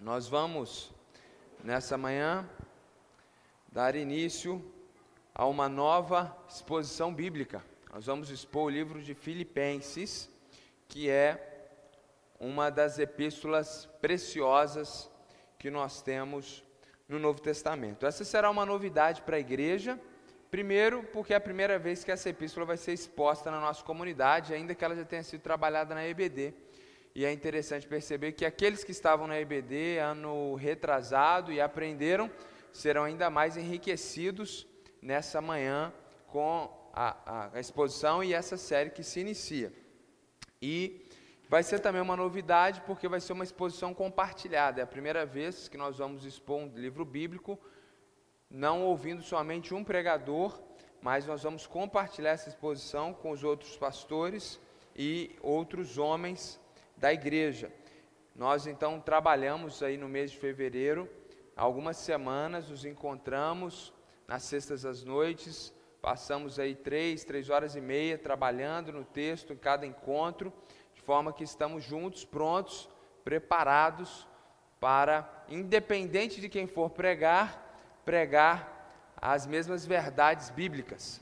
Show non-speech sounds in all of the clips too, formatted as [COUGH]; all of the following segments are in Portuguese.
Nós vamos, nessa manhã, dar início a uma nova exposição bíblica. Nós vamos expor o livro de Filipenses, que é uma das epístolas preciosas que nós temos no Novo Testamento. Essa será uma novidade para a igreja. Primeiro, porque é a primeira vez que essa epístola vai ser exposta na nossa comunidade, ainda que ela já tenha sido trabalhada na EBD. E é interessante perceber que aqueles que estavam na EBD ano retrasado e aprenderam serão ainda mais enriquecidos nessa manhã com a, a, exposição e essa série que se inicia. E vai ser também uma novidade porque vai ser uma exposição compartilhada. É a primeira vez que nós vamos expor um livro bíblico, não ouvindo somente um pregador, mas nós vamos compartilhar essa exposição com os outros pastores e outros homens da igreja. Nós então trabalhamos aí no mês de fevereiro, algumas semanas, nos encontramos nas sextas às noites, passamos aí três, três horas e meia trabalhando no texto em cada encontro, de forma que estamos juntos, prontos, preparados para, independente de quem for pregar, pregar as mesmas verdades bíblicas.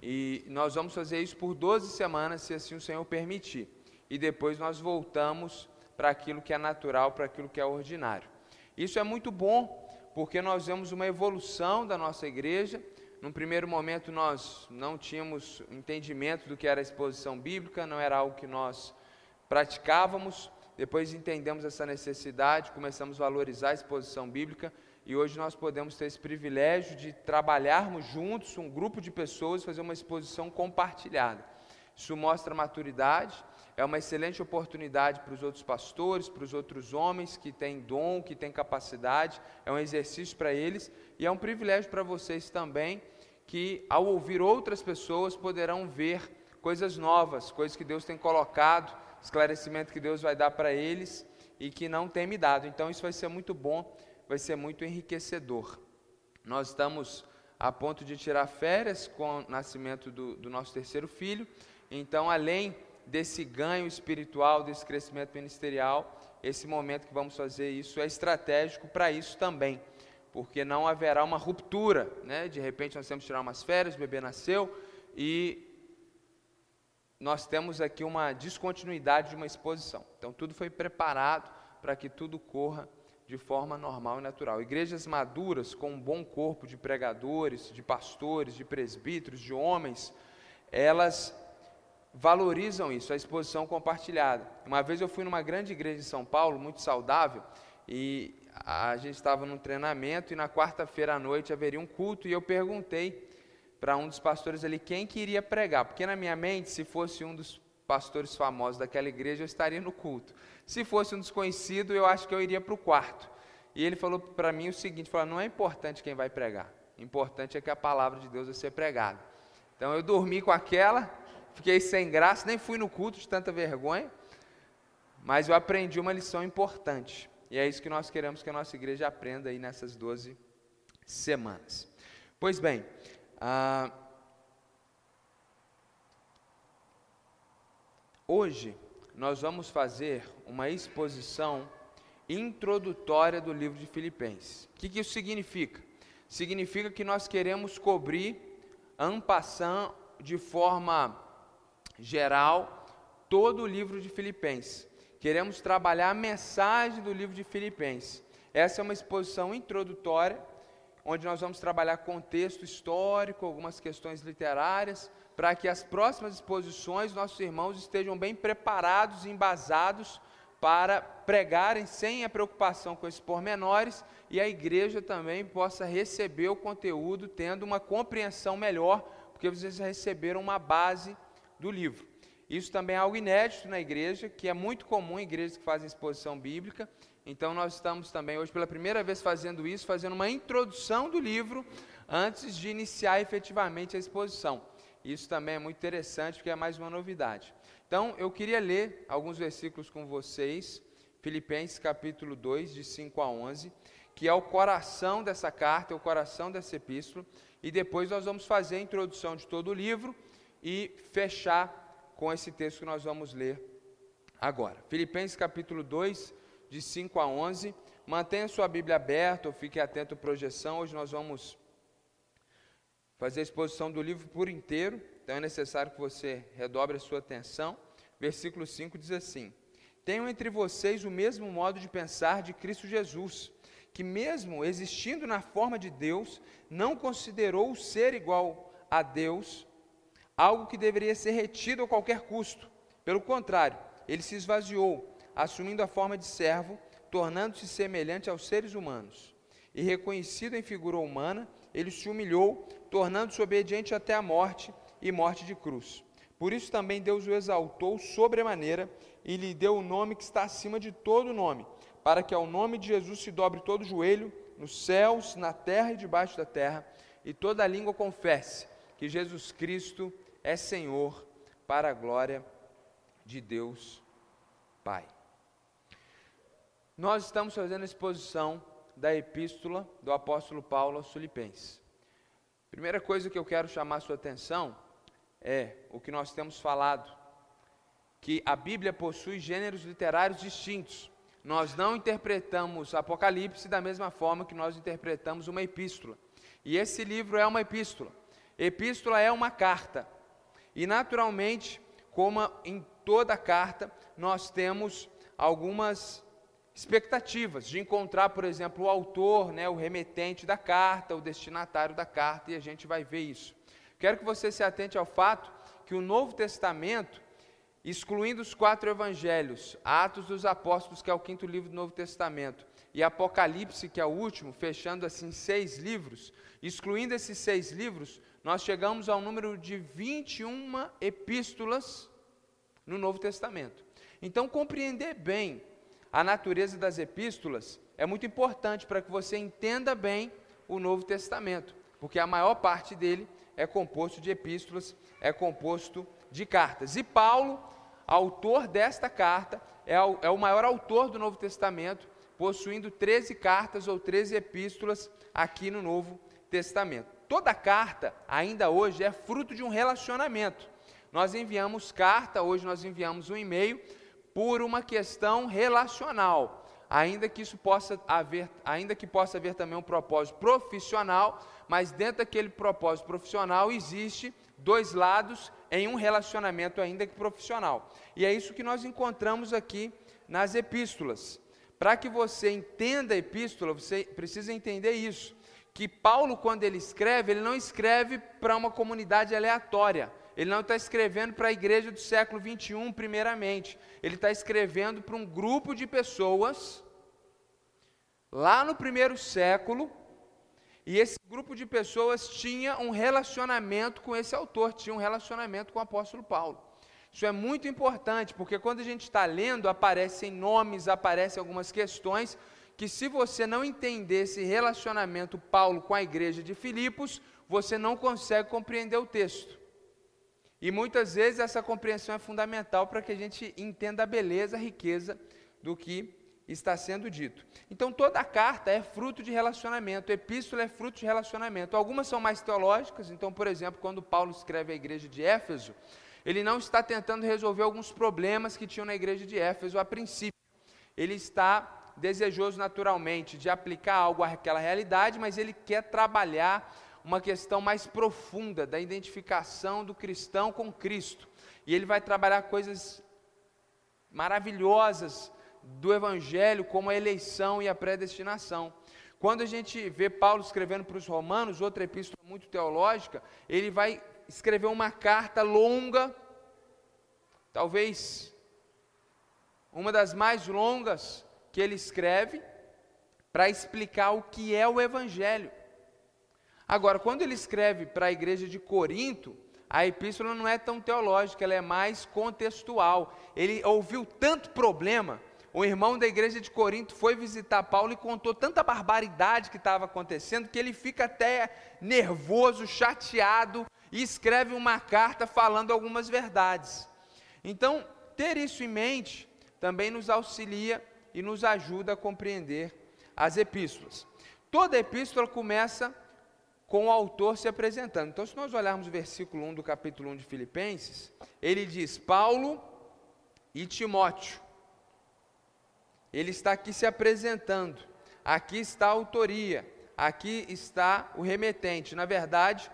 E nós vamos fazer isso por 12 semanas, se assim o Senhor permitir e depois nós voltamos para aquilo que é natural, para aquilo que é ordinário. Isso é muito bom, porque nós vemos uma evolução da nossa igreja. Num primeiro momento nós não tínhamos entendimento do que era a exposição bíblica, não era algo que nós praticávamos. Depois entendemos essa necessidade, começamos a valorizar a exposição bíblica e hoje nós podemos ter esse privilégio de trabalharmos juntos, um grupo de pessoas, fazer uma exposição compartilhada. Isso mostra maturidade, é uma excelente oportunidade para os outros pastores, para os outros homens que têm dom, que têm capacidade, é um exercício para eles e é um privilégio para vocês também, que ao ouvir outras pessoas poderão ver coisas novas, coisas que Deus tem colocado, esclarecimento que Deus vai dar para eles e que não tem me dado. Então isso vai ser muito bom, vai ser muito enriquecedor. Nós estamos a ponto de tirar férias com o nascimento do, do nosso terceiro filho, então além desse ganho espiritual, desse crescimento ministerial, esse momento que vamos fazer isso é estratégico para isso também, porque não haverá uma ruptura, né? De repente nós temos que tirar umas férias, o bebê nasceu e nós temos aqui uma descontinuidade de uma exposição. Então tudo foi preparado para que tudo corra de forma normal e natural. Igrejas maduras com um bom corpo de pregadores, de pastores, de presbíteros, de homens, elas valorizam isso, a exposição compartilhada. Uma vez eu fui numa grande igreja de São Paulo, muito saudável, e a gente estava num treinamento e na quarta-feira à noite haveria um culto e eu perguntei para um dos pastores ali quem queria pregar, porque na minha mente, se fosse um dos pastores famosos daquela igreja, eu estaria no culto. Se fosse um desconhecido, eu acho que eu iria para o quarto. E ele falou para mim o seguinte: falou, não é importante quem vai pregar, importante é que a palavra de Deus vai ser pregada. Então eu dormi com aquela fiquei sem graça, nem fui no culto de tanta vergonha, mas eu aprendi uma lição importante. E é isso que nós queremos que a nossa igreja aprenda aí nessas 12 semanas. Pois bem, ah, hoje nós vamos fazer uma exposição introdutória do livro de Filipenses. O que, que isso significa? Significa que nós queremos cobrir ampassando de forma geral todo o livro de Filipenses. Queremos trabalhar a mensagem do livro de Filipenses. Essa é uma exposição introdutória, onde nós vamos trabalhar contexto histórico, algumas questões literárias, para que as próximas exposições nossos irmãos estejam bem preparados e embasados para pregarem sem a preocupação com esses pormenores e a igreja também possa receber o conteúdo tendo uma compreensão melhor, porque vocês receberam uma base do livro. Isso também é algo inédito na igreja, que é muito comum em igrejas que fazem exposição bíblica. Então, nós estamos também hoje pela primeira vez fazendo isso, fazendo uma introdução do livro antes de iniciar efetivamente a exposição. Isso também é muito interessante, porque é mais uma novidade. Então, eu queria ler alguns versículos com vocês, Filipenses capítulo 2, de 5 a 11, que é o coração dessa carta, é o coração dessa epístola, e depois nós vamos fazer a introdução de todo o livro e fechar com esse texto que nós vamos ler agora. Filipenses capítulo 2, de 5 a 11, mantenha sua Bíblia aberta ou fique atento à projeção. Hoje nós vamos fazer a exposição do livro por inteiro, então é necessário que você redobre a sua atenção. Versículo 5 diz assim: Tenham entre vocês o mesmo modo de pensar de Cristo Jesus, que, mesmo existindo na forma de Deus, não considerou o ser igual a Deus algo que deveria ser retido a qualquer custo. Pelo contrário, ele se esvaziou, assumindo a forma de servo, tornando-se semelhante aos seres humanos. E reconhecido em figura humana, ele se humilhou, tornando-se obediente até a morte e morte de cruz. Por isso também Deus o exaltou sobremaneira e lhe deu o nome que está acima de todo nome, para que ao nome de Jesus se dobre todo o joelho, nos céus, na terra e debaixo da terra, e toda língua confesse que Jesus Cristo é Senhor, para a glória de Deus Pai. Nós estamos fazendo a exposição da epístola do apóstolo Paulo aos Filipenses. Primeira coisa que eu quero chamar sua atenção é o que nós temos falado, que a Bíblia possui gêneros literários distintos. Nós não interpretamos Apocalipse da mesma forma que nós interpretamos uma epístola. E esse livro é uma epístola. Epístola é uma carta. E naturalmente, como em toda carta, nós temos algumas expectativas de encontrar, por exemplo, o autor, né, o remetente da carta, o destinatário da carta, e a gente vai ver isso. Quero que você se atente ao fato que o Novo Testamento, excluindo os quatro evangelhos, Atos dos Apóstolos, que é o quinto livro do Novo Testamento, e Apocalipse, que é o último, fechando assim seis livros, excluindo esses seis livros, nós chegamos ao número de 21 epístolas no Novo Testamento. Então, compreender bem a natureza das epístolas é muito importante para que você entenda bem o Novo Testamento, porque a maior parte dele é composto de epístolas, é composto de cartas. E Paulo, autor desta carta, é o, é maior autor do Novo Testamento, possuindo 13 cartas ou 13 epístolas aqui no Novo Testamento. Toda carta, ainda hoje, é fruto de um relacionamento. Nós enviamos carta, hoje nós enviamos um e-mail, por uma questão relacional ainda que isso possa haver, ainda que possa haver também um propósito profissional, mas dentro daquele propósito profissional existe dois lados em um relacionamento ainda que profissional. E é isso que nós encontramos aqui nas epístolas. Para que você entenda a epístola, você precisa entender isso, que Paulo quando ele escreve, ele não escreve para uma comunidade aleatória. Ele não está escrevendo para a igreja do século 21, primeiramente. Ele está escrevendo para um grupo de pessoas lá no primeiro século, e esse grupo de pessoas tinha um relacionamento com esse autor, tinha um relacionamento com o apóstolo Paulo. Isso é muito importante, porque quando a gente está lendo, aparecem nomes, aparecem algumas questões que, se você não entender esse relacionamento Paulo com a igreja de Filipos, você não consegue compreender o texto. E muitas vezes essa compreensão é fundamental para que a gente entenda a beleza, a riqueza do que está sendo dito. Então toda a carta é fruto de relacionamento, epístola é fruto de relacionamento. Algumas são mais teológicas, então, por exemplo, quando Paulo escreve a igreja de Éfeso, ele não está tentando resolver alguns problemas que tinham na igreja de Éfeso a princípio. Ele está desejoso naturalmente de aplicar algo àquela realidade, mas ele quer trabalhar uma questão mais profunda da identificação do cristão com Cristo. E ele vai trabalhar coisas maravilhosas do Evangelho, como a eleição e a predestinação. Quando a gente vê Paulo escrevendo para os Romanos, outra epístola muito teológica, ele vai escrever uma carta longa, talvez uma das mais longas que ele escreve, para explicar o que é o Evangelho. Agora, quando ele escreve para a igreja de Corinto, a epístola não é tão teológica, ela é mais contextual. Ele ouviu tanto problema um irmão da igreja de Corinto foi visitar Paulo e contou tanta barbaridade que estava acontecendo que ele fica até nervoso, chateado e escreve uma carta falando algumas verdades. Então, ter isso em mente também nos auxilia e nos ajuda a compreender as epístolas. Toda epístola começa com o autor se apresentando. Então, se nós olharmos o versículo 1 do capítulo 1 de Filipenses, ele diz: Paulo e Timóteo ele está aqui se apresentando. aqui está a autoria, aqui está o remetente. Na verdade,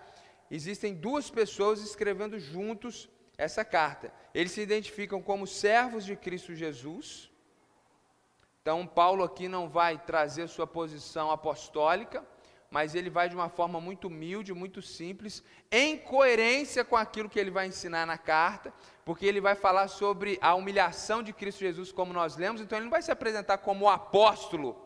existem duas pessoas escrevendo juntos essa carta. Eles se identificam como servos de Cristo Jesus. Então, Paulo aqui não vai trazer sua posição apostólica, mas ele vai de uma forma muito humilde, muito simples, em coerência com aquilo que ele vai ensinar na carta, porque ele vai falar sobre a humilhação de Cristo Jesus, como nós lemos, então ele não vai se apresentar como apóstolo,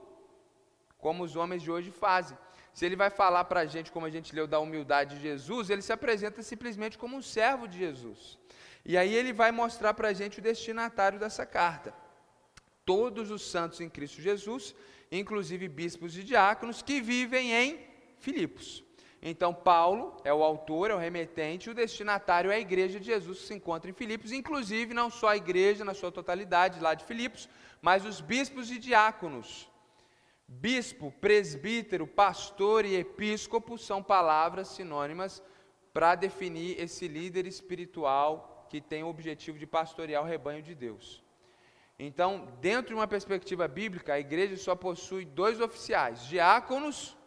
como os homens de hoje fazem. Se ele vai falar para a gente, como a gente leu, da humildade de Jesus, ele se apresenta simplesmente como um servo de Jesus. E aí ele vai mostrar para a gente o destinatário dessa carta. Todos os santos em Cristo Jesus inclusive bispos e diáconos, que vivem em Filipos. Então, Paulo é o autor, é o remetente, o destinatário é a igreja de Jesus que se encontra em Filipos, inclusive não só a igreja na sua totalidade lá de Filipos, mas os bispos e diáconos. Bispo, presbítero, pastor e episcopo são palavras sinônimas para definir esse líder espiritual que tem o objetivo de pastorear o rebanho de Deus. Então, dentro de uma perspectiva bíblica, a igreja só possui dois oficiais, diáconos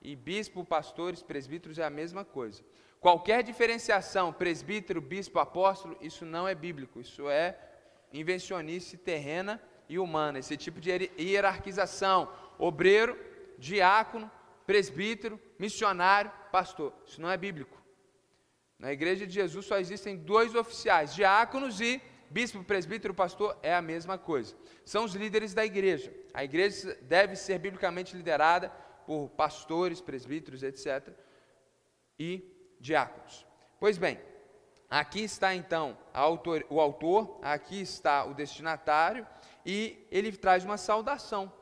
e bispo, pastores, presbíteros é a mesma coisa. Qualquer diferenciação, presbítero, bispo, apóstolo, isso não é bíblico, isso é invencionice terrena e humana, esse tipo de hierarquização, obreiro, diácono, presbítero, missionário, pastor, isso não é bíblico. Na igreja de Jesus só existem dois oficiais, diáconos e bispo, presbítero, pastor é a mesma coisa. São os líderes da igreja. A igreja deve ser biblicamente liderada por pastores, presbíteros, etc. e diáconos. Pois bem, aqui está então autor, o autor, aqui está o destinatário e ele traz uma saudação.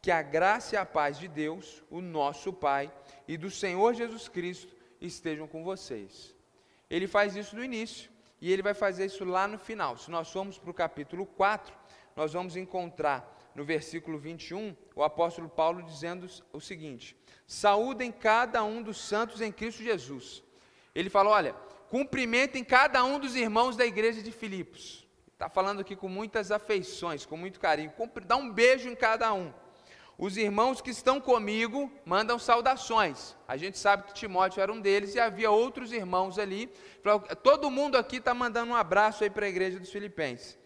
Que a graça e a paz de Deus, o nosso Pai, e do Senhor Jesus Cristo estejam com vocês. Ele faz isso no início e ele vai fazer isso lá no final. Se nós formos para o capítulo 4, nós vamos encontrar no versículo 21 o apóstolo Paulo dizendo o seguinte: Saúdem cada um dos santos em Cristo Jesus. Ele fala: olha, cumprimentem cada um dos irmãos da igreja de Filipos. Está falando aqui com muitas afeições, com muito carinho. Dá um beijo em cada um. Os irmãos que estão comigo mandam saudações. A gente sabe que Timóteo era um deles e havia outros irmãos ali. Todo mundo aqui está mandando um abraço aí para a igreja dos Filipenses.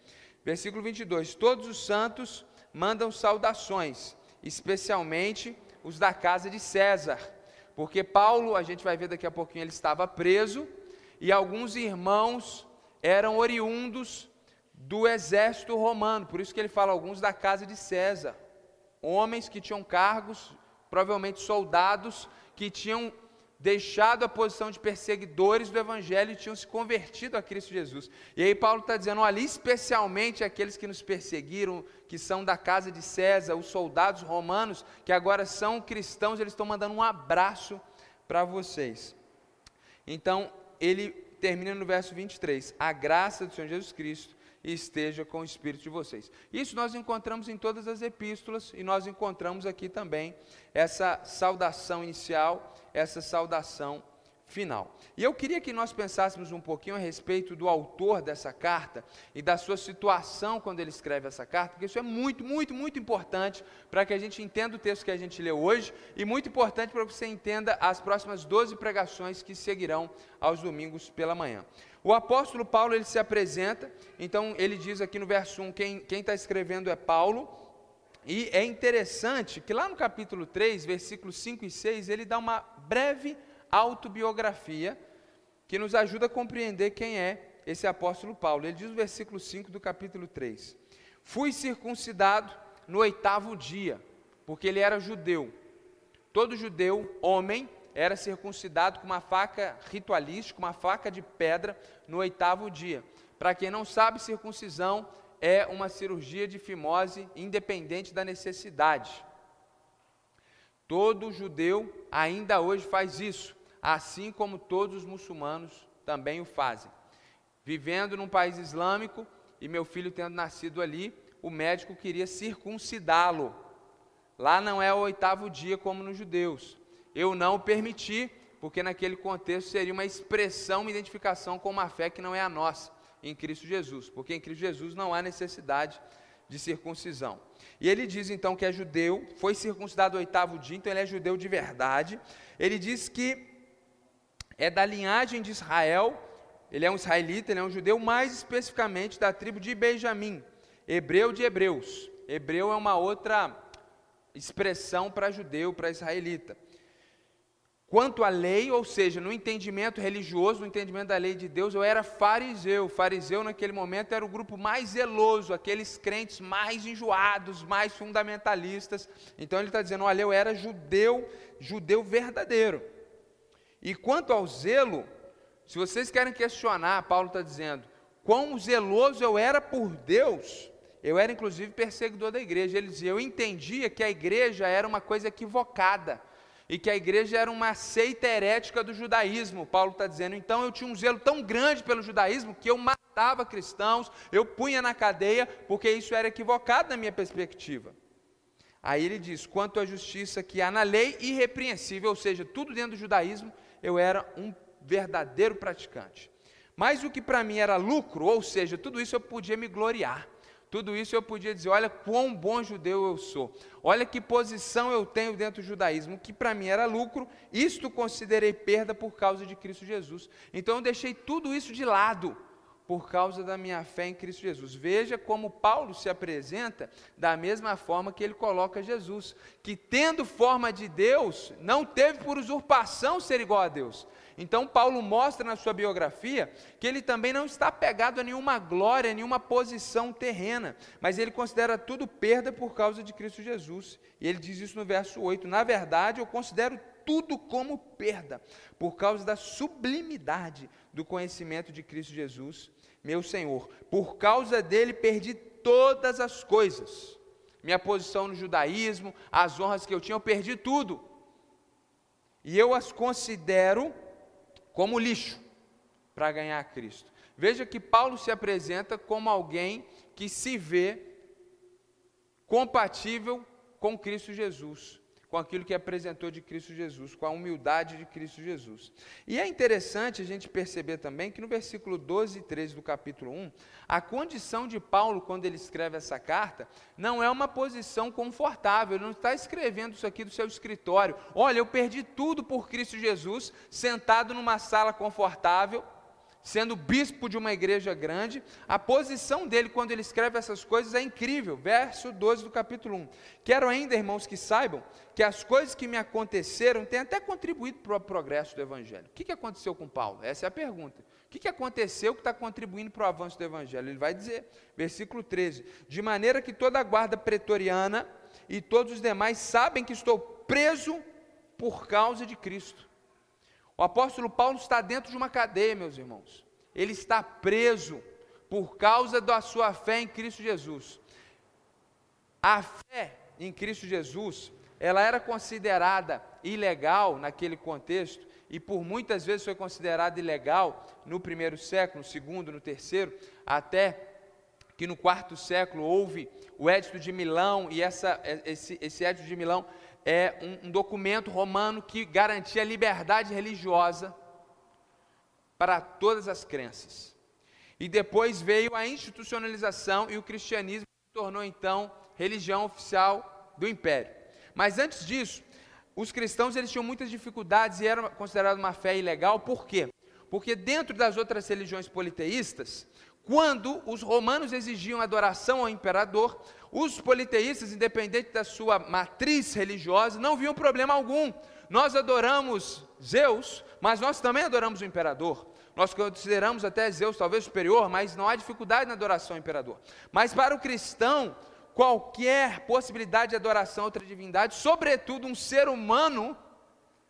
Versículo 22: Todos os santos mandam saudações, especialmente os da casa de César. Porque Paulo, a gente vai ver daqui a pouquinho, ele estava preso e alguns irmãos eram oriundos do exército romano. Por isso que ele fala alguns da casa de César homens que tinham cargos, provavelmente soldados, que tinham deixado a posição de perseguidores do Evangelho e tinham se convertido a Cristo Jesus. E aí Paulo está dizendo, olha, especialmente aqueles que nos perseguiram, que são da casa de César, os soldados romanos, que agora são cristãos, eles estão mandando um abraço para vocês. Então, ele termina no verso 23, a graça do Senhor Jesus Cristo esteja com o espírito de vocês. Isso nós encontramos em todas as epístolas e nós encontramos aqui também essa saudação inicial, essa saudação final. E eu queria que nós pensássemos um pouquinho a respeito do autor dessa carta e da sua situação quando ele escreve essa carta, porque isso é muito, muito, muito importante para que a gente entenda o texto que a gente leu hoje e muito importante para que você entenda as próximas 12 pregações que seguirão aos domingos pela manhã. O apóstolo Paulo ele se apresenta, então ele diz aqui no verso 1: quem está escrevendo é Paulo, e é interessante que lá no capítulo 3, versículos 5 e 6, ele dá uma breve autobiografia que nos ajuda a compreender quem é esse apóstolo Paulo. Ele diz no versículo 5 do capítulo 3: Fui circuncidado no oitavo dia, porque ele era judeu. Todo judeu, homem, era circuncidado com uma faca ritualística, uma faca de pedra, no oitavo dia. Para quem não sabe, circuncisão é uma cirurgia de fimose independente da necessidade. Todo judeu ainda hoje faz isso, assim como todos os muçulmanos também o fazem. Vivendo num país islâmico e meu filho tendo nascido ali, o médico queria circuncidá-lo. Lá não é o oitavo dia como nos judeus eu não o permiti, porque naquele contexto seria uma expressão, uma identificação com uma fé que não é a nossa, em Cristo Jesus, porque em Cristo Jesus não há necessidade de circuncisão. E ele diz então que é judeu, foi circuncidado o oitavo dia, então ele é judeu de verdade. Ele diz que é da linhagem de Israel, ele é um israelita, ele é um judeu, mais especificamente da tribo de Benjamim, hebreu de hebreus. Hebreu é uma outra expressão para judeu, para israelita. Quanto à lei, ou seja, no entendimento religioso, no entendimento da lei de Deus, eu era fariseu. Fariseu, naquele momento, era o grupo mais zeloso, aqueles crentes mais enjoados, mais fundamentalistas. Então ele está dizendo: olha, eu era judeu, judeu verdadeiro. E quanto ao zelo, se vocês querem questionar, Paulo está dizendo, quão zeloso eu era por Deus, eu era inclusive perseguidor da igreja. Ele dizia: eu entendia que a igreja era uma coisa equivocada e que a igreja era uma seita herética do judaísmo. Paulo está dizendo, então eu tinha um zelo tão grande pelo judaísmo que eu matava cristãos, eu punha na cadeia, porque isso era equivocado na minha perspectiva. Aí ele diz: quanto à justiça que há na lei, irrepreensível, ou seja, tudo dentro do judaísmo, eu era um verdadeiro praticante. Mas o que para mim era lucro, ou seja, tudo isso eu podia me gloriar. Tudo isso eu podia dizer: olha quão bom judeu eu sou, olha que posição eu tenho dentro do judaísmo, que para mim era lucro, isto considerei perda por causa de Cristo Jesus. Então eu deixei tudo isso de lado por causa da minha fé em Cristo Jesus. Veja como Paulo se apresenta da mesma forma que ele coloca Jesus, que tendo forma de Deus, não teve por usurpação ser igual a Deus, então, Paulo mostra na sua biografia que ele também não está apegado a nenhuma glória, a nenhuma posição terrena, mas ele considera tudo perda por causa de Cristo Jesus. E ele diz isso no verso 8: Na verdade, eu considero tudo como perda, por causa da sublimidade do conhecimento de Cristo Jesus, meu Senhor. Por causa dele, perdi todas as coisas. Minha posição no judaísmo, as honras que eu tinha, eu perdi tudo. E eu as considero como lixo para ganhar Cristo. Veja que Paulo se apresenta como alguém que se vê compatível com Cristo Jesus com aquilo que apresentou de Cristo Jesus, com a humildade de Cristo Jesus. E é interessante a gente perceber também que no versículo 12 e 13 do capítulo 1, a condição de Paulo, quando ele escreve essa carta, não é uma posição confortável, ele não está escrevendo isso aqui do seu escritório. Olha, eu perdi tudo por Cristo Jesus, sentado numa sala confortável, sendo bispo de uma igreja grande, a posição dele quando ele escreve essas coisas é incrível. Verso 12 do capítulo 1. Quero ainda, irmãos, que saibam que as coisas que me aconteceram têm até contribuído para o progresso do Evangelho. O que, aconteceu com Paulo? Essa é a pergunta. O que aconteceu que está contribuindo para o avanço do Evangelho? Ele vai dizer, versículo 13: De maneira que toda a guarda pretoriana e todos os demais sabem que estou preso por causa de Cristo. O apóstolo Paulo está dentro de uma cadeia, meus irmãos. Ele está preso por causa da sua fé em Cristo Jesus. A fé em Cristo Jesus, ela era considerada ilegal naquele contexto e por muitas vezes foi considerada ilegal no primeiro século, no segundo, no terceiro, até que no quarto século houve o Edito de Milão e essa, esse, esse Edito de Milão é um, um documento romano que garantia liberdade religiosa para todas as crenças. E depois veio a institucionalização e o cristianismo se tornou então religião oficial do império. Mas antes disso, os cristãos eles tinham muitas dificuldades e era considerado uma fé ilegal, por quê? Porque dentro das outras religiões politeístas, quando os romanos exigiam adoração ao imperador, os politeístas, independente da sua matriz religiosa, não viam problema algum. Nós adoramos Zeus, mas nós também adoramos o imperador. Nós consideramos até Zeus talvez superior, mas não há dificuldade na adoração ao imperador. Mas para o cristão, qualquer possibilidade de adoração a outra divindade, sobretudo um ser humano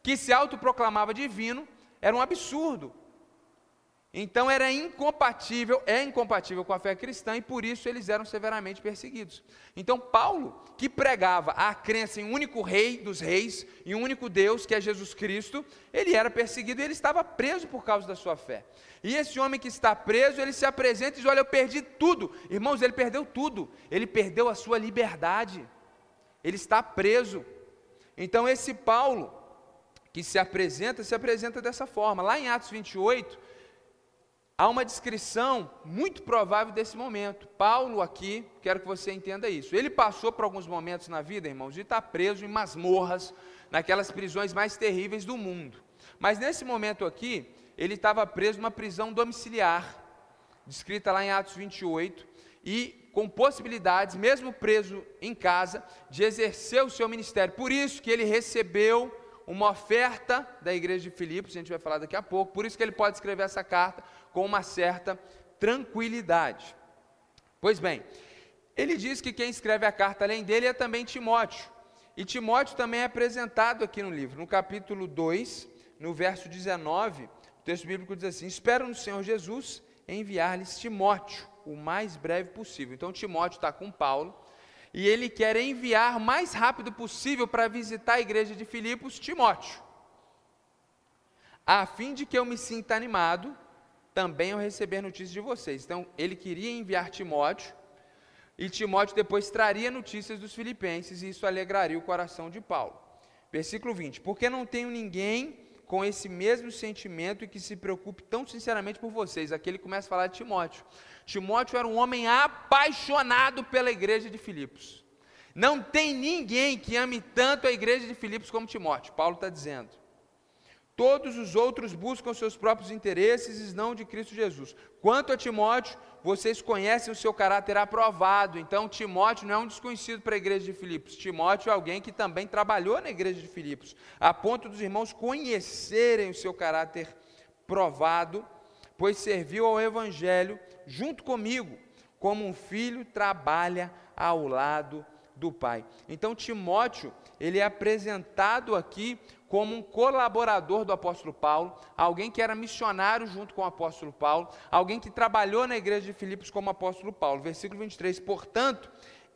que se autoproclamava divino, era um absurdo. Então era incompatível, é incompatível com a fé cristã e por isso eles eram severamente perseguidos. Então Paulo, que pregava a crença em um único rei dos reis e um único Deus, que é Jesus Cristo, ele era perseguido e ele estava preso por causa da sua fé. E esse homem que está preso, ele se apresenta e diz: "Olha, eu perdi tudo". Irmãos, ele perdeu tudo. Ele perdeu a sua liberdade. Ele está preso. Então esse Paulo que se apresenta, se apresenta dessa forma. Lá em Atos 28, há uma descrição muito provável desse momento. Paulo aqui, quero que você entenda isso. Ele passou por alguns momentos na vida, irmãos, de estar preso em masmorras, naquelas prisões mais terríveis do mundo. Mas nesse momento aqui, ele estava preso numa prisão domiciliar, descrita lá em Atos 28, e com possibilidades, mesmo preso em casa, de exercer o seu ministério. Por isso que ele recebeu uma oferta da igreja de Filipos, a gente vai falar daqui a pouco, por isso que ele pode escrever essa carta com uma certa tranquilidade. Pois bem, ele diz que quem escreve a carta além dele é também Timóteo. E Timóteo também é apresentado aqui no livro, no capítulo 2, no verso 19, o texto bíblico diz assim: Espero no Senhor Jesus enviar-lhes Timóteo o mais breve possível. Então Timóteo está com Paulo e ele quer enviar o mais rápido possível para visitar a igreja de Filipos Timóteo, a fim de que eu me sinta animado também ao receber notícias de vocês. Então, ele queria enviar Timóteo, e Timóteo depois traria notícias dos filipenses, e isso alegraria o coração de Paulo. Versículo 20: Porque não tenho ninguém com esse mesmo sentimento e que se preocupe tão sinceramente por vocês. Aqui ele começa a falar de Timóteo. Timóteo era um homem apaixonado pela igreja de Filipos. Não tem ninguém que ame tanto a igreja de Filipos como Timóteo. Paulo está dizendo. Todos os outros buscam seus próprios interesses e não de Cristo Jesus. Quanto a Timóteo, vocês conhecem o seu caráter aprovado. Então, Timóteo não é um desconhecido para a igreja de Filipos. Timóteo é alguém que também trabalhou na igreja de Filipos, a ponto dos irmãos conhecerem o seu caráter provado, pois serviu ao evangelho junto comigo, como um filho trabalha ao lado do pai. Então, Timóteo, ele é apresentado aqui como um colaborador do apóstolo Paulo, alguém que era missionário junto com o apóstolo Paulo, alguém que trabalhou na igreja de Filipos como apóstolo Paulo. Versículo 23: Portanto,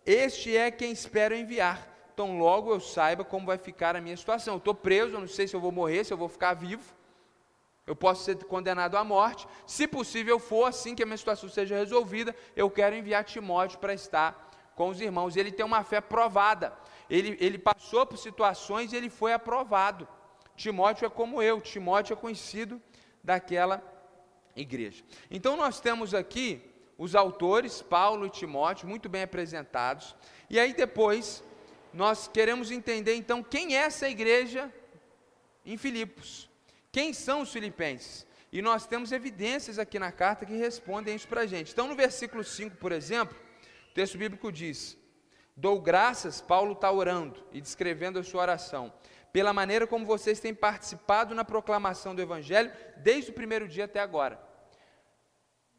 este é quem espero enviar. Então, logo eu saiba como vai ficar a minha situação. Eu estou preso, eu não sei se eu vou morrer, se eu vou ficar vivo. Eu posso ser condenado à morte. Se possível for, assim que a minha situação seja resolvida, eu quero enviar Timóteo para estar com os irmãos. Ele tem uma fé provada ele, ele passou por situações e ele foi aprovado. Timóteo é como eu, Timóteo é conhecido daquela igreja. Então nós temos aqui os autores, Paulo e Timóteo, muito bem apresentados. E aí depois nós queremos entender então quem é essa igreja em Filipos. Quem são os filipenses? E nós temos evidências aqui na carta que respondem isso para a gente. Então, no versículo 5, por exemplo, o texto bíblico diz: Dou graças, Paulo está orando e descrevendo a sua oração, pela maneira como vocês têm participado na proclamação do Evangelho desde o primeiro dia até agora.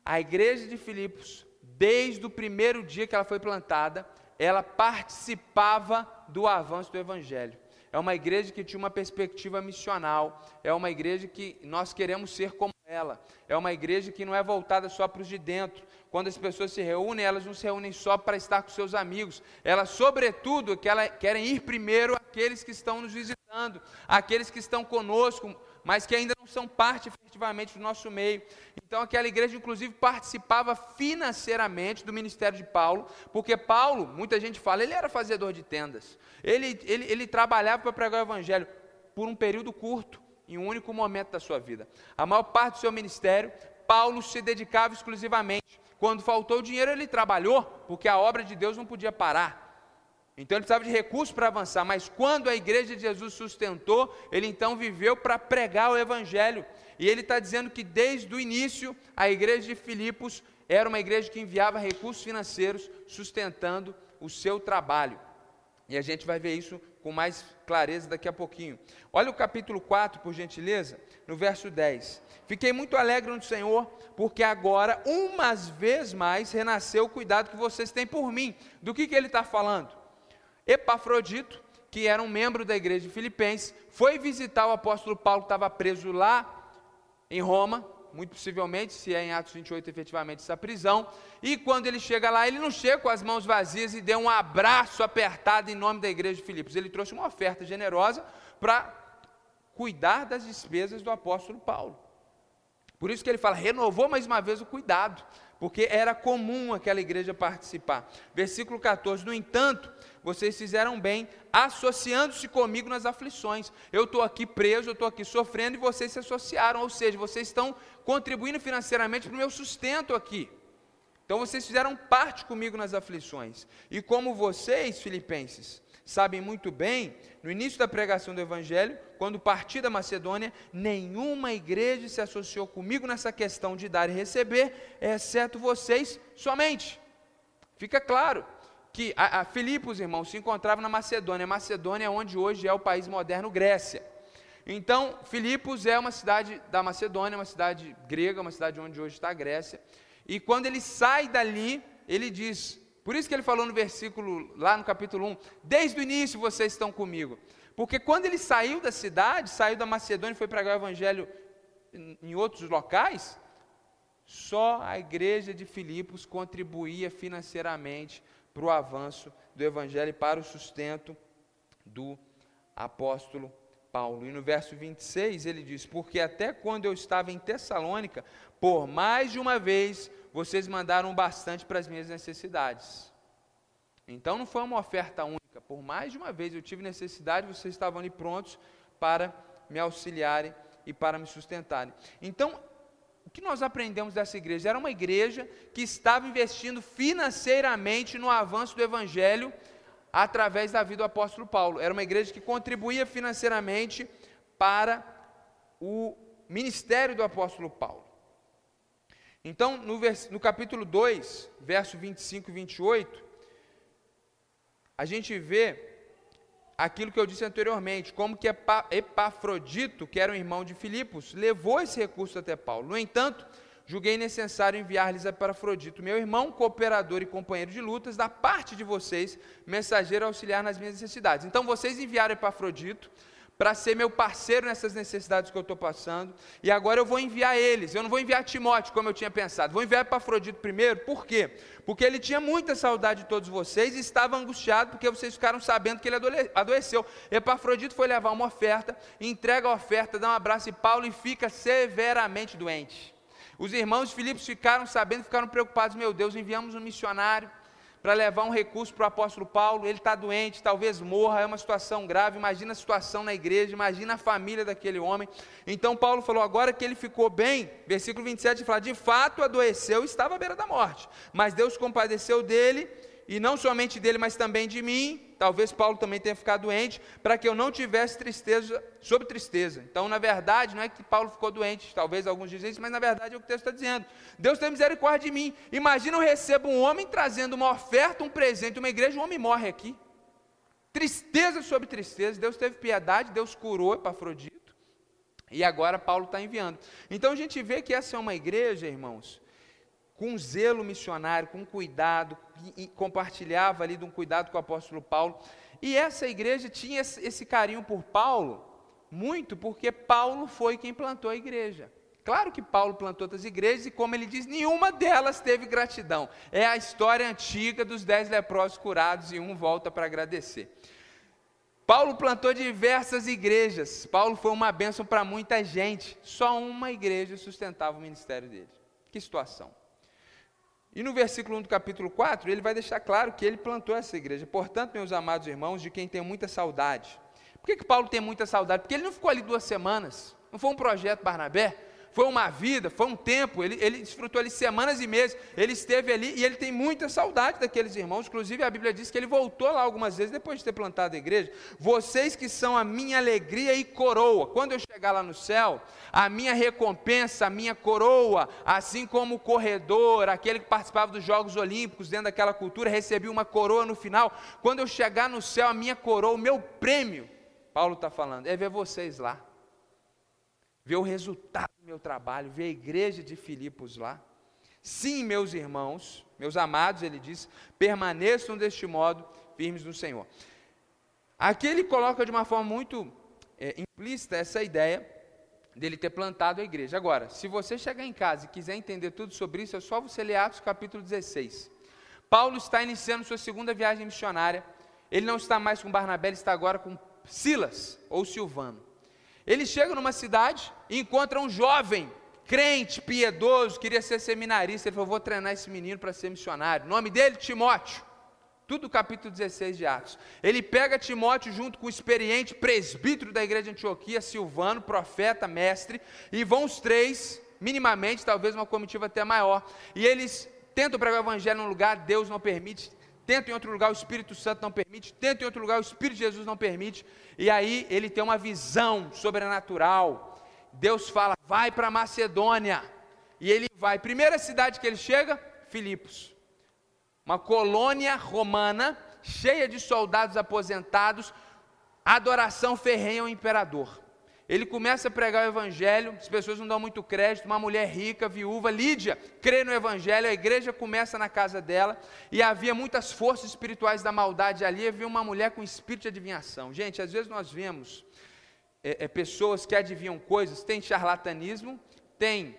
A igreja de Filipos, desde o primeiro dia que ela foi plantada, ela participava do avanço do Evangelho. É uma igreja que tinha uma perspectiva missional, é uma igreja que nós queremos ser como ela, é uma igreja que não é voltada só para os de dentro, quando as pessoas se reúnem, elas não se reúnem só para estar com seus amigos, elas, sobretudo, que elas querem ir primeiro àqueles que estão nos visitando, àqueles que estão conosco, mas que ainda não são parte efetivamente do nosso meio. Então, aquela igreja, inclusive, participava financeiramente do ministério de Paulo, porque Paulo, muita gente fala, ele era fazedor de tendas, ele, ele, ele trabalhava para pregar o evangelho por um período curto, em um único momento da sua vida. A maior parte do seu ministério, Paulo se dedicava exclusivamente quando faltou dinheiro, ele trabalhou, porque a obra de Deus não podia parar. Então ele precisava de recursos para avançar, mas quando a igreja de Jesus sustentou, ele então viveu para pregar o Evangelho. E ele está dizendo que desde o início, a igreja de Filipos era uma igreja que enviava recursos financeiros, sustentando o seu trabalho. E a gente vai ver isso com mais clareza daqui a pouquinho. Olha o capítulo 4, por gentileza, no verso 10. Fiquei muito alegre no Senhor, porque agora, umas vezes mais, renasceu o cuidado que vocês têm por mim. Do que, que ele está falando? Epafrodito, que era um membro da igreja de Filipenses, foi visitar o apóstolo Paulo, que estava preso lá em Roma, muito possivelmente, se é em Atos 28 efetivamente essa prisão, e quando ele chega lá, ele não chega com as mãos vazias e deu um abraço apertado em nome da igreja de Filipos, ele trouxe uma oferta generosa para cuidar das despesas do apóstolo Paulo. Por isso que ele fala, renovou mais uma vez o cuidado porque era comum aquela igreja participar. Versículo 14: No entanto, vocês fizeram bem associando-se comigo nas aflições. Eu estou aqui preso, eu estou aqui sofrendo e vocês se associaram, ou seja, vocês estão contribuindo financeiramente para o meu sustento aqui. Então vocês fizeram parte comigo nas aflições. E como vocês, filipenses, sabem muito bem, no início da pregação do Evangelho, quando parti da Macedônia, nenhuma igreja se associou comigo nessa questão de dar e receber, exceto vocês somente. Fica claro que a, a Filipos, irmãos, se encontrava na Macedônia. A Macedônia é onde hoje é o país moderno Grécia. Então, Filipos é uma cidade da Macedônia, uma cidade grega, uma cidade onde hoje está a Grécia. E quando ele sai dali, ele diz: por isso que ele falou no versículo, lá no capítulo 1, desde o início vocês estão comigo. Porque quando ele saiu da cidade, saiu da Macedônia e foi pregar o evangelho em outros locais, só a igreja de Filipos contribuía financeiramente para o avanço do evangelho e para o sustento do apóstolo Paulo. E no verso 26 ele diz: Porque até quando eu estava em Tessalônica, por mais de uma vez vocês mandaram bastante para as minhas necessidades. Então não foi uma oferta única, por mais de uma vez eu tive necessidade, vocês estavam ali prontos para me auxiliarem e para me sustentarem. Então, o que nós aprendemos dessa igreja? Era uma igreja que estava investindo financeiramente no avanço do evangelho através da vida do apóstolo Paulo. Era uma igreja que contribuía financeiramente para o ministério do apóstolo Paulo. Então, no, vers, no capítulo 2, verso 25 e 28, a gente vê aquilo que eu disse anteriormente, como que Epafrodito, que era um irmão de Filipos, levou esse recurso até Paulo. No entanto, julguei necessário enviar-lhes a Epafrodito, meu irmão, cooperador e companheiro de lutas, da parte de vocês, mensageiro auxiliar nas minhas necessidades. Então, vocês enviaram Epafrodito, para ser meu parceiro nessas necessidades que eu estou passando. E agora eu vou enviar eles. Eu não vou enviar Timóteo, como eu tinha pensado. Vou enviar para Afrodito primeiro. Por quê? Porque ele tinha muita saudade de todos vocês e estava angustiado porque vocês ficaram sabendo que ele adoeceu. Epafrodito foi levar uma oferta, entrega a oferta, dá um abraço e Paulo e fica severamente doente. Os irmãos Filipos ficaram sabendo, ficaram preocupados. Meu Deus, enviamos um missionário para levar um recurso para o apóstolo Paulo, ele está doente, talvez morra, é uma situação grave, imagina a situação na igreja, imagina a família daquele homem. Então Paulo falou, agora que ele ficou bem, versículo 27, ele fala, de fato adoeceu e estava à beira da morte, mas Deus compadeceu dele e não somente dele, mas também de mim. Talvez Paulo também tenha ficado doente, para que eu não tivesse tristeza sobre tristeza. Então, na verdade, não é que Paulo ficou doente, talvez alguns dizem isso, mas na verdade é o que o texto está dizendo. Deus tem misericórdia de mim. Imagina eu recebo um homem trazendo uma oferta, um presente, uma igreja, um homem morre aqui. Tristeza sobre tristeza. Deus teve piedade, Deus curou Epafrodito. E agora Paulo está enviando. Então a gente vê que essa é uma igreja, irmãos, com zelo missionário, com cuidado, e, compartilhava ali de um cuidado com o apóstolo Paulo. E essa igreja tinha esse carinho por Paulo, muito porque Paulo foi quem plantou a igreja. Claro que Paulo plantou outras igrejas e, como ele diz, nenhuma delas teve gratidão. É a história antiga dos dez leprosos curados e um volta para agradecer. Paulo plantou diversas igrejas. Paulo foi uma bênção para muita gente. Só uma igreja sustentava o ministério dele. Que situação. E no versículo 1 do capítulo 4, ele vai deixar claro que ele plantou essa igreja. Portanto, meus amados irmãos, de quem tem muita saudade. Por que, que Paulo tem muita saudade? Porque ele não ficou ali duas semanas. Não foi um projeto Barnabé foi uma vida, foi um tempo, ele, ele desfrutou ali semanas e meses, ele esteve ali e ele tem muita saudade daqueles irmãos, inclusive a Bíblia diz que ele voltou lá algumas vezes depois de ter plantado a igreja. Vocês que são a minha alegria e coroa, quando eu chegar lá no céu, a minha recompensa, a minha coroa, assim como o corredor, aquele que participava dos Jogos Olímpicos dentro daquela cultura, recebia uma coroa no final, quando eu chegar no céu, a minha coroa, o meu prêmio, Paulo está falando, é ver vocês lá ver o resultado do meu trabalho, ver a igreja de Filipos lá. Sim, meus irmãos, meus amados, ele diz, permaneçam deste modo firmes no Senhor. Aqui ele coloca de uma forma muito é, implícita essa ideia dele ter plantado a igreja. Agora, se você chegar em casa e quiser entender tudo sobre isso, é só você ler Atos capítulo 16. Paulo está iniciando sua segunda viagem missionária. Ele não está mais com Barnabé, ele está agora com Silas ou Silvano. Ele chega numa cidade e encontra um jovem crente, piedoso, queria ser seminarista. Ele falou: vou treinar esse menino para ser missionário. Nome dele, Timóteo. Tudo capítulo 16 de Atos. Ele pega Timóteo junto com o experiente presbítero da igreja de Antioquia, Silvano, profeta, mestre, e vão os três, minimamente, talvez uma comitiva até maior, e eles tentam pregar o evangelho num lugar, Deus não permite, tenta em outro lugar, o Espírito Santo não permite, tenta em outro lugar, o Espírito de Jesus não permite, e aí ele tem uma visão sobrenatural. Deus fala: vai para Macedônia, e ele vai. Primeira cidade que ele chega, Filipos uma colônia romana cheia de soldados aposentados, adoração ferrenha ao imperador. Ele começa a pregar o evangelho, as pessoas não dão muito crédito, uma mulher rica, viúva, Lídia, crê no evangelho, a igreja começa na casa dela, e havia muitas forças espirituais da maldade ali, havia uma mulher com espírito de adivinhação. Gente, às vezes nós vemos é, é, pessoas que adivinham coisas, tem charlatanismo, tem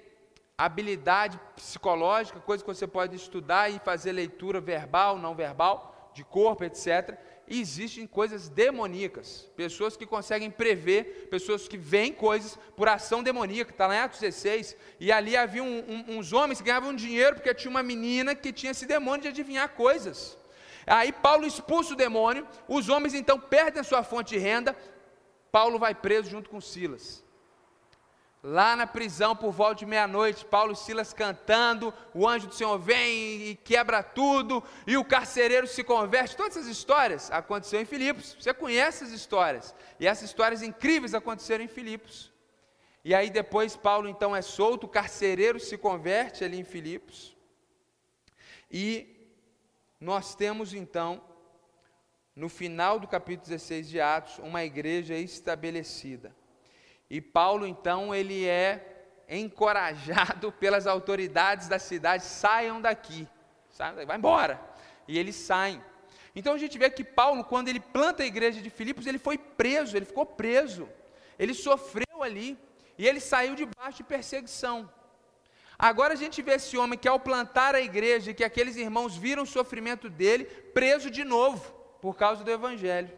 habilidade psicológica, coisa que você pode estudar e fazer leitura verbal, não verbal, de corpo, etc. Existem coisas demoníacas, pessoas que conseguem prever, pessoas que veem coisas por ação demoníaca, está lá em Atos 16, e ali havia um, um, uns homens que ganhavam dinheiro porque tinha uma menina que tinha esse demônio de adivinhar coisas. Aí Paulo expulsa o demônio, os homens então perdem a sua fonte de renda, Paulo vai preso junto com Silas. Lá na prisão, por volta de meia-noite, Paulo e Silas cantando, o anjo do Senhor vem e quebra tudo, e o carcereiro se converte. Todas essas histórias aconteceram em Filipos. Você conhece essas histórias. E essas histórias incríveis aconteceram em Filipos. E aí depois Paulo então é solto, o carcereiro se converte ali em Filipos. E nós temos então, no final do capítulo 16 de Atos, uma igreja estabelecida. E Paulo, então, ele é encorajado [LAUGHS] pelas autoridades da cidade: saiam daqui, vai embora. E eles saem. Então a gente vê que Paulo, quando ele planta a igreja de Filipos, ele foi preso, ele ficou preso, ele sofreu ali, e ele saiu debaixo de perseguição. Agora a gente vê esse homem que, ao plantar a igreja, que aqueles irmãos viram o sofrimento dele, preso de novo, por causa do evangelho.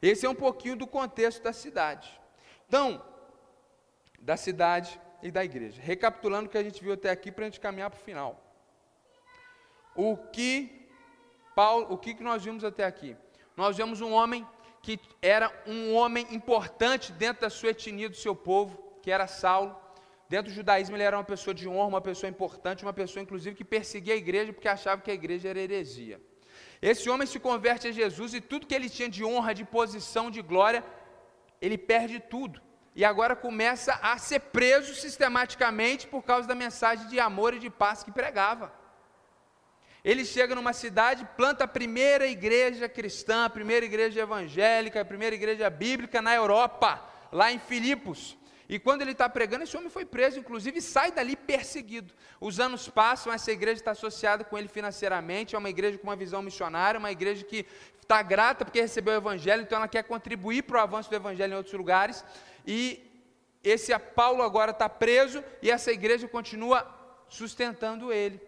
Esse é um pouquinho do contexto da cidade. Então, da cidade e da igreja. Recapitulando o que a gente viu até aqui para a gente caminhar para o final. O que Paulo, o que, que nós vimos até aqui? Nós vemos um homem que era um homem importante dentro da sua etnia, do seu povo, que era Saulo. Dentro do judaísmo ele era uma pessoa de honra, uma pessoa importante, uma pessoa inclusive que perseguia a igreja porque achava que a igreja era heresia. Esse homem se converte a Jesus e tudo que ele tinha de honra, de posição, de glória, ele perde tudo. E agora começa a ser preso sistematicamente por causa da mensagem de amor e de paz que pregava. Ele chega numa cidade, planta a primeira igreja cristã, a primeira igreja evangélica, a primeira igreja bíblica na Europa, lá em Filipos. E quando ele está pregando, esse homem foi preso, inclusive sai dali perseguido. Os anos passam, essa igreja está associada com ele financeiramente, é uma igreja com uma visão missionária, uma igreja que está grata porque recebeu o evangelho, então ela quer contribuir para o avanço do evangelho em outros lugares. E esse Paulo agora está preso e essa igreja continua sustentando ele.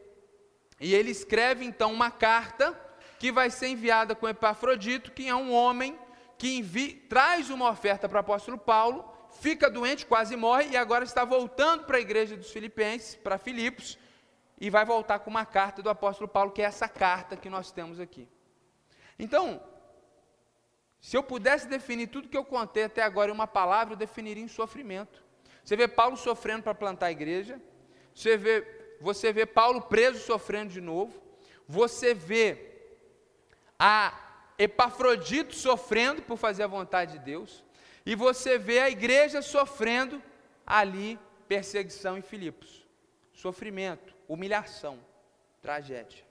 E ele escreve então uma carta que vai ser enviada com Epafrodito, que é um homem que traz uma oferta para o apóstolo Paulo, fica doente, quase morre e agora está voltando para a igreja dos Filipenses, para Filipos, e vai voltar com uma carta do apóstolo Paulo, que é essa carta que nós temos aqui. Então, se eu pudesse definir tudo que eu contei até agora em uma palavra, eu definiria em sofrimento. Você vê Paulo sofrendo para plantar a igreja, você vê, você vê Paulo preso sofrendo de novo, você vê a Epafrodito sofrendo por fazer a vontade de Deus, e você vê a igreja sofrendo ali perseguição em Filipos, sofrimento, humilhação, tragédia.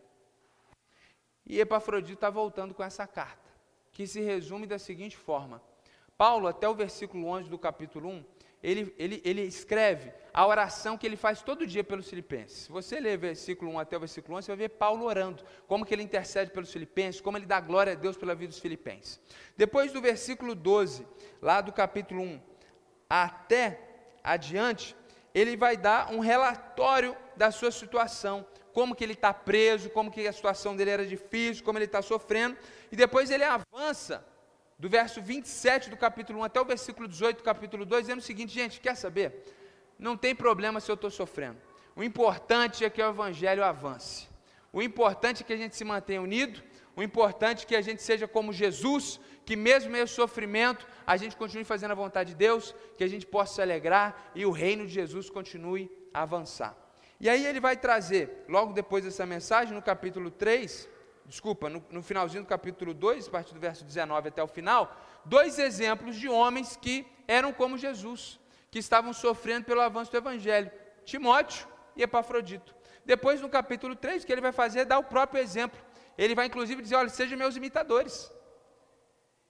E Epafrodito está voltando com essa carta, que se resume da seguinte forma: Paulo, até o versículo 11 do capítulo 1, ele, ele, ele escreve a oração que ele faz todo dia pelos filipenses. Se você ler versículo 1 até o versículo 11, você vai ver Paulo orando, como que ele intercede pelos filipenses, como ele dá glória a Deus pela vida dos filipenses. Depois do versículo 12, lá do capítulo 1 até adiante, ele vai dar um relatório da sua situação, como que ele está preso, como que a situação dele era difícil, como ele está sofrendo, e depois ele avança do verso 27 do capítulo 1 até o versículo 18 do capítulo 2, dizendo o seguinte, gente, quer saber? não tem problema se eu estou sofrendo. O importante é que o Evangelho avance. O importante é que a gente se mantenha unido. O importante é que a gente seja como Jesus, que mesmo meio sofrimento, a gente continue fazendo a vontade de Deus, que a gente possa se alegrar e o reino de Jesus continue a avançar. E aí ele vai trazer, logo depois dessa mensagem, no capítulo 3, desculpa, no, no finalzinho do capítulo 2, a partir do verso 19 até o final, dois exemplos de homens que eram como Jesus, que estavam sofrendo pelo avanço do Evangelho: Timóteo e Epafrodito. Depois, no capítulo 3, o que ele vai fazer é dar o próprio exemplo. Ele vai, inclusive, dizer: Olha, sejam meus imitadores.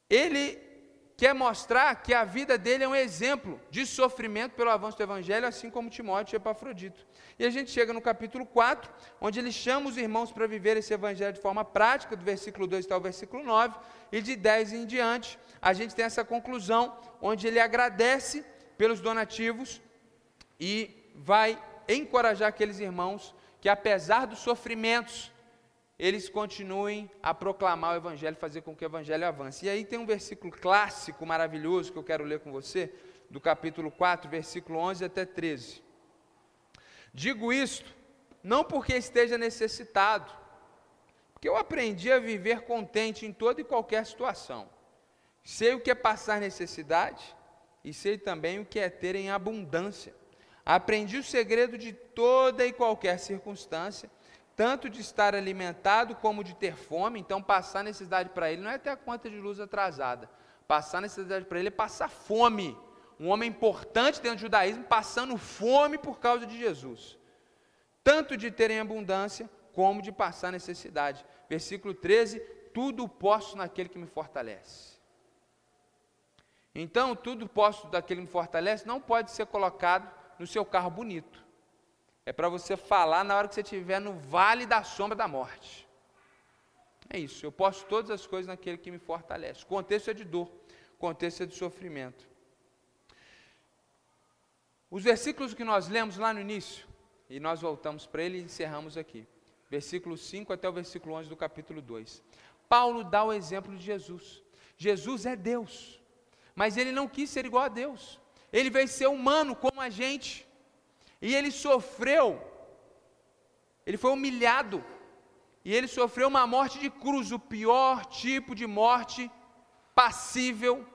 Ele quer mostrar que a vida dele é um exemplo de sofrimento pelo avanço do Evangelho, assim como Timóteo e Epafrodito. E a gente chega no capítulo 4, onde ele chama os irmãos para viver esse Evangelho de forma prática, do versículo 2 até o versículo 9, e de 10 em diante, a gente tem essa conclusão, onde ele agradece pelos donativos e vai encorajar aqueles irmãos que, apesar dos sofrimentos, eles continuem a proclamar o Evangelho, fazer com que o Evangelho avance. E aí tem um versículo clássico, maravilhoso, que eu quero ler com você, do capítulo 4, versículo 11 até 13. Digo isto, não porque esteja necessitado, porque eu aprendi a viver contente em toda e qualquer situação. Sei o que é passar necessidade e sei também o que é ter em abundância. Aprendi o segredo de toda e qualquer circunstância tanto de estar alimentado como de ter fome, então passar necessidade para ele não é ter a conta de luz atrasada. Passar necessidade para ele é passar fome. Um homem importante dentro do judaísmo passando fome por causa de Jesus. Tanto de ter em abundância como de passar necessidade. Versículo 13: Tudo posso naquele que me fortalece. Então, tudo posso daquele que me fortalece não pode ser colocado no seu carro bonito é para você falar na hora que você estiver no vale da sombra da morte. É isso, eu posso todas as coisas naquele que me fortalece. O contexto é de dor, o contexto é de sofrimento. Os versículos que nós lemos lá no início, e nós voltamos para ele e encerramos aqui. Versículo 5 até o versículo 11 do capítulo 2. Paulo dá o exemplo de Jesus. Jesus é Deus, mas ele não quis ser igual a Deus. Ele veio ser humano como a gente. E ele sofreu, ele foi humilhado, e ele sofreu uma morte de cruz, o pior tipo de morte passível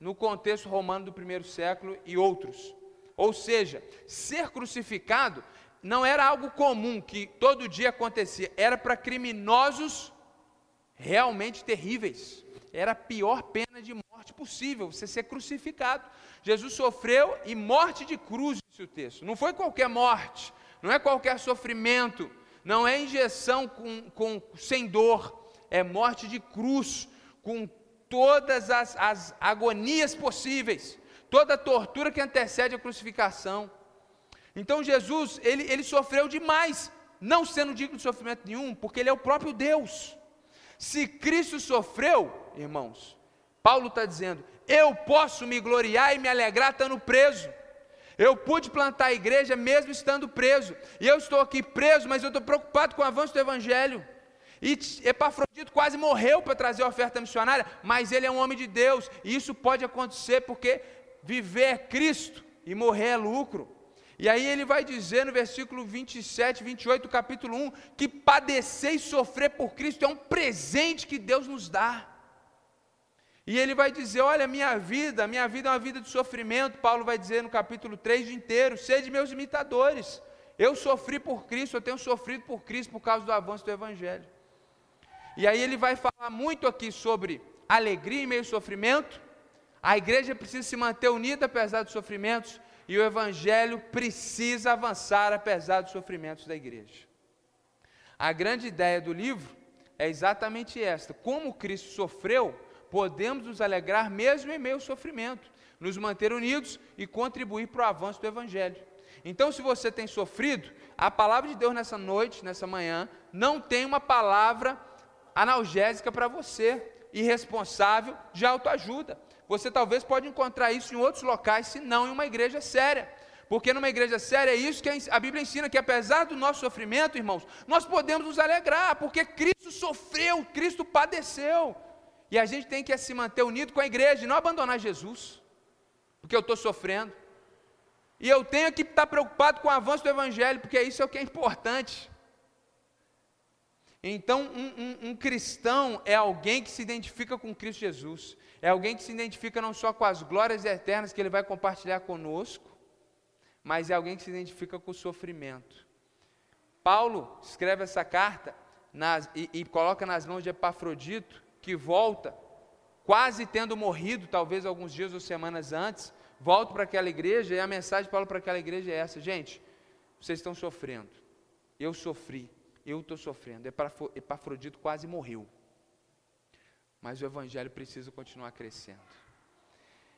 no contexto romano do primeiro século e outros. Ou seja, ser crucificado não era algo comum que todo dia acontecia, era para criminosos realmente terríveis. Era a pior pena de morte possível, você ser crucificado. Jesus sofreu e morte de cruz disse o texto. Não foi qualquer morte, não é qualquer sofrimento, não é injeção com, com, sem dor, é morte de cruz, com todas as, as agonias possíveis, toda a tortura que antecede a crucificação. Então Jesus, ele, ele sofreu demais, não sendo digno de sofrimento nenhum, porque ele é o próprio Deus. Se Cristo sofreu, irmãos, Paulo está dizendo, eu posso me gloriar e me alegrar estando preso. Eu pude plantar a igreja mesmo estando preso. E eu estou aqui preso, mas eu estou preocupado com o avanço do Evangelho. E Epafrodito quase morreu para trazer a oferta missionária, mas ele é um homem de Deus. E isso pode acontecer porque viver é Cristo e morrer é lucro. E aí ele vai dizer no versículo 27, 28 do capítulo 1, que padecer e sofrer por Cristo é um presente que Deus nos dá. E ele vai dizer: Olha, minha vida, minha vida é uma vida de sofrimento. Paulo vai dizer no capítulo 3 inteiro: Sede meus imitadores. Eu sofri por Cristo, eu tenho sofrido por Cristo por causa do avanço do Evangelho. E aí ele vai falar muito aqui sobre alegria em meio ao sofrimento. A igreja precisa se manter unida apesar dos sofrimentos. E o Evangelho precisa avançar apesar dos sofrimentos da igreja. A grande ideia do livro é exatamente esta: como Cristo sofreu podemos nos alegrar mesmo em meio ao sofrimento, nos manter unidos e contribuir para o avanço do Evangelho. Então, se você tem sofrido, a palavra de Deus nessa noite, nessa manhã, não tem uma palavra analgésica para você, irresponsável de autoajuda. Você talvez pode encontrar isso em outros locais, se não em uma igreja séria. Porque numa igreja séria é isso que a Bíblia ensina, que apesar do nosso sofrimento, irmãos, nós podemos nos alegrar, porque Cristo sofreu, Cristo padeceu. E a gente tem que se manter unido com a igreja e não abandonar Jesus, porque eu estou sofrendo. E eu tenho que estar preocupado com o avanço do Evangelho, porque isso é o que é importante. Então, um, um, um, cristão é alguém que se identifica com Cristo Jesus, é alguém que se identifica não só com as glórias eternas que Ele vai compartilhar conosco, mas é alguém que se identifica com o sofrimento. Paulo escreve essa carta nas, e, e coloca nas mãos de Epafrodito, que volta, quase tendo morrido, talvez alguns dias ou semanas antes, volta para aquela igreja e a mensagem de Paulo para aquela igreja é essa: gente, vocês estão sofrendo, eu sofri, eu estou sofrendo. Epafrodito quase morreu. Mas o Evangelho precisa continuar crescendo.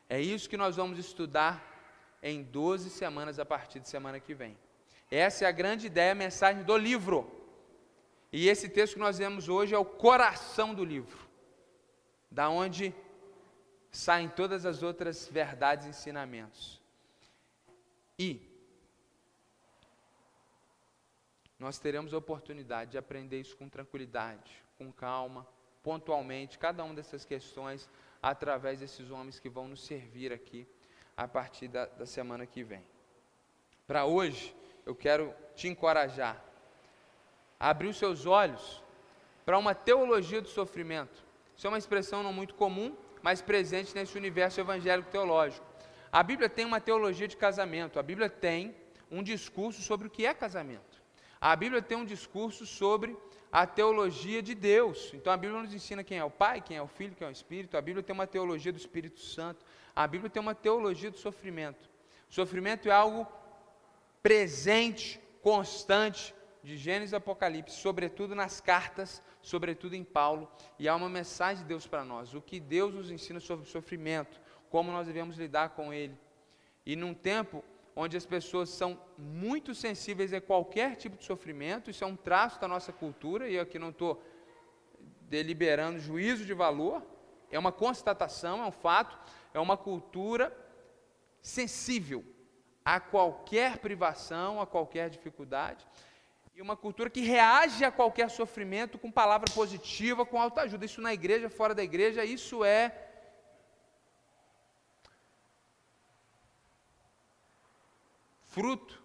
É isso que nós vamos estudar em 12 semanas a partir de semana que vem. Essa é a grande ideia, a mensagem do livro. E esse texto que nós vemos hoje é o coração do livro, da onde saem todas as outras verdades e ensinamentos. E nós teremos a oportunidade de aprender isso com tranquilidade, com calma, pontualmente, cada uma dessas questões, através desses homens que vão nos servir aqui a partir da, da semana que vem. Para hoje, eu quero te encorajar a abrir os seus olhos para uma teologia do sofrimento. Isso é uma expressão não muito comum, mas presente nesse universo evangélico teológico. A Bíblia tem uma teologia de casamento, a Bíblia tem um discurso sobre o que é casamento. A Bíblia tem um discurso sobre a teologia de Deus. Então a Bíblia nos ensina quem é o Pai, quem é o Filho, quem é o Espírito. A Bíblia tem uma teologia do Espírito Santo. A Bíblia tem uma teologia do sofrimento. O sofrimento é algo presente, constante, de Gênesis e Apocalipse, sobretudo nas cartas, sobretudo em Paulo, e há uma mensagem de Deus para nós, o que Deus nos ensina sobre o sofrimento, como nós devemos lidar com ele. E num tempo onde as pessoas são muito sensíveis a qualquer tipo de sofrimento, isso é um traço da nossa cultura, e eu aqui não estou deliberando juízo de valor, é uma constatação, é um fato, é uma cultura sensível a qualquer privação, a qualquer dificuldade, e uma cultura que reage a qualquer sofrimento com palavra positiva, com autoajuda. Isso na igreja, fora da igreja, isso é fruto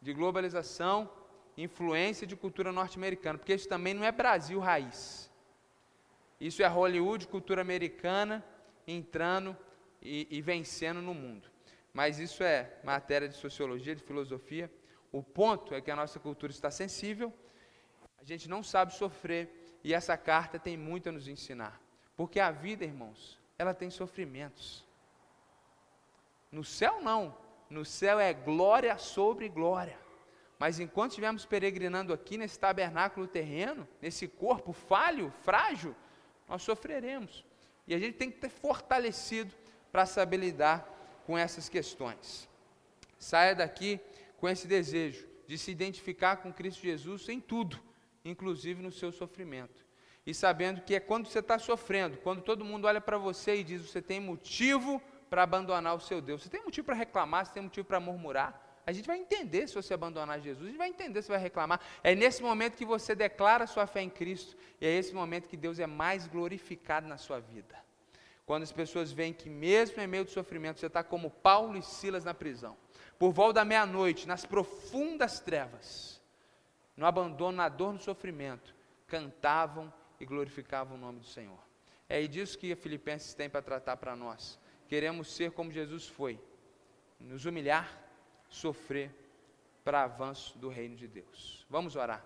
de globalização, influência de cultura norte-americana, porque isso também não é Brasil raiz. Isso é Hollywood, cultura americana, entrando e, e vencendo no mundo. Mas isso é matéria de sociologia, de filosofia. O ponto é que a nossa cultura está sensível, a gente não sabe sofrer, e essa carta tem muito a nos ensinar. Porque a vida, irmãos, ela tem sofrimentos. No céu, não, no céu é glória sobre glória. Mas enquanto estivermos peregrinando aqui nesse tabernáculo terreno, nesse corpo falho, frágil, nós sofreremos. E a gente tem que ter fortalecido para saber lidar com essas questões. Saia daqui com esse desejo de se identificar com Cristo Jesus em tudo, inclusive no seu sofrimento. E sabendo que é quando você está sofrendo, quando todo mundo olha para você e diz: você tem motivo para abandonar o seu Deus. Você tem motivo para reclamar, você tem motivo para murmurar. A gente vai entender se você abandonar Jesus, a gente vai entender se vai reclamar. É nesse momento que você declara sua fé em Cristo, e é esse momento que Deus é mais glorificado na sua vida. Quando as pessoas veem que, mesmo em meio do sofrimento, você está como Paulo e Silas na prisão, por volta da meia-noite, nas profundas trevas, no abandono, na dor, no sofrimento, cantavam e glorificavam o nome do Senhor. É disso que Filipenses tem para tratar para nós queremos ser como Jesus foi, nos humilhar, sofrer para avanço do reino de Deus. Vamos orar.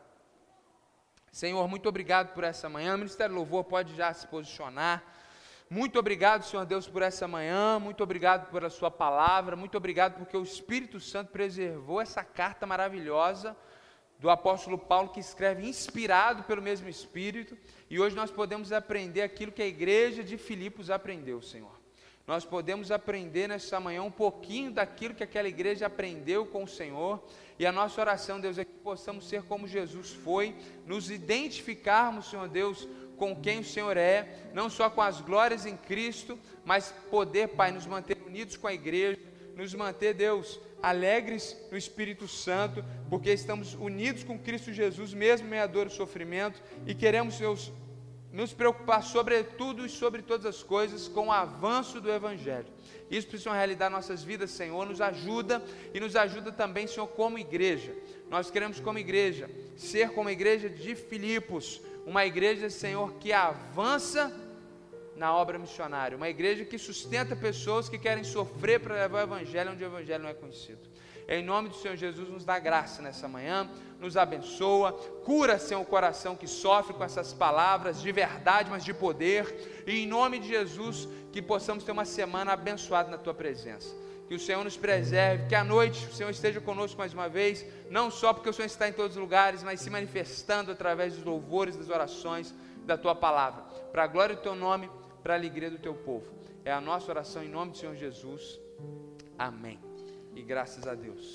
Senhor, muito obrigado por essa manhã. O Ministério Louvor pode já se posicionar. Muito obrigado, Senhor Deus, por essa manhã. Muito obrigado pela Sua palavra. Muito obrigado porque o Espírito Santo preservou essa carta maravilhosa do apóstolo Paulo, que escreve inspirado pelo mesmo Espírito. E hoje nós podemos aprender aquilo que a igreja de Filipos aprendeu, Senhor nós podemos aprender nessa manhã um pouquinho daquilo que aquela igreja aprendeu com o Senhor. E a nossa oração, Deus, é que possamos ser como Jesus foi, nos identificarmos, Senhor Deus, com quem o Senhor é, não só com as glórias em Cristo, mas poder, Pai, nos manter unidos com a igreja, nos manter, Deus, alegres no Espírito Santo, porque estamos unidos com Cristo Jesus, mesmo em dor e sofrimento, e queremos, Deus, nos preocupar sobretudo e sobre todas as coisas com o avanço do Evangelho. Isso precisa realidade nossas vidas, Senhor, nos ajuda e nos ajuda também, Senhor, como igreja. Nós queremos, como igreja, ser como a igreja de Filipos, uma igreja, Senhor, que avança na obra missionária, uma igreja que sustenta pessoas que querem sofrer para levar o Evangelho onde o Evangelho não é conhecido. Em nome do Senhor Jesus, nos dá graça nessa manhã, nos abençoa, cura, Senhor, o coração que sofre com essas palavras de verdade, mas de poder, e em nome de Jesus, que possamos ter uma semana abençoada na Tua presença. Que o Senhor nos preserve, que à noite o Senhor esteja conosco mais uma vez, não só porque o Senhor está em todos os lugares, mas se manifestando através dos louvores, das orações, da Tua palavra, para a glória do Teu nome, para a alegria do Teu povo. É a nossa oração em nome do Senhor Jesus. Amém. E graças a Deus.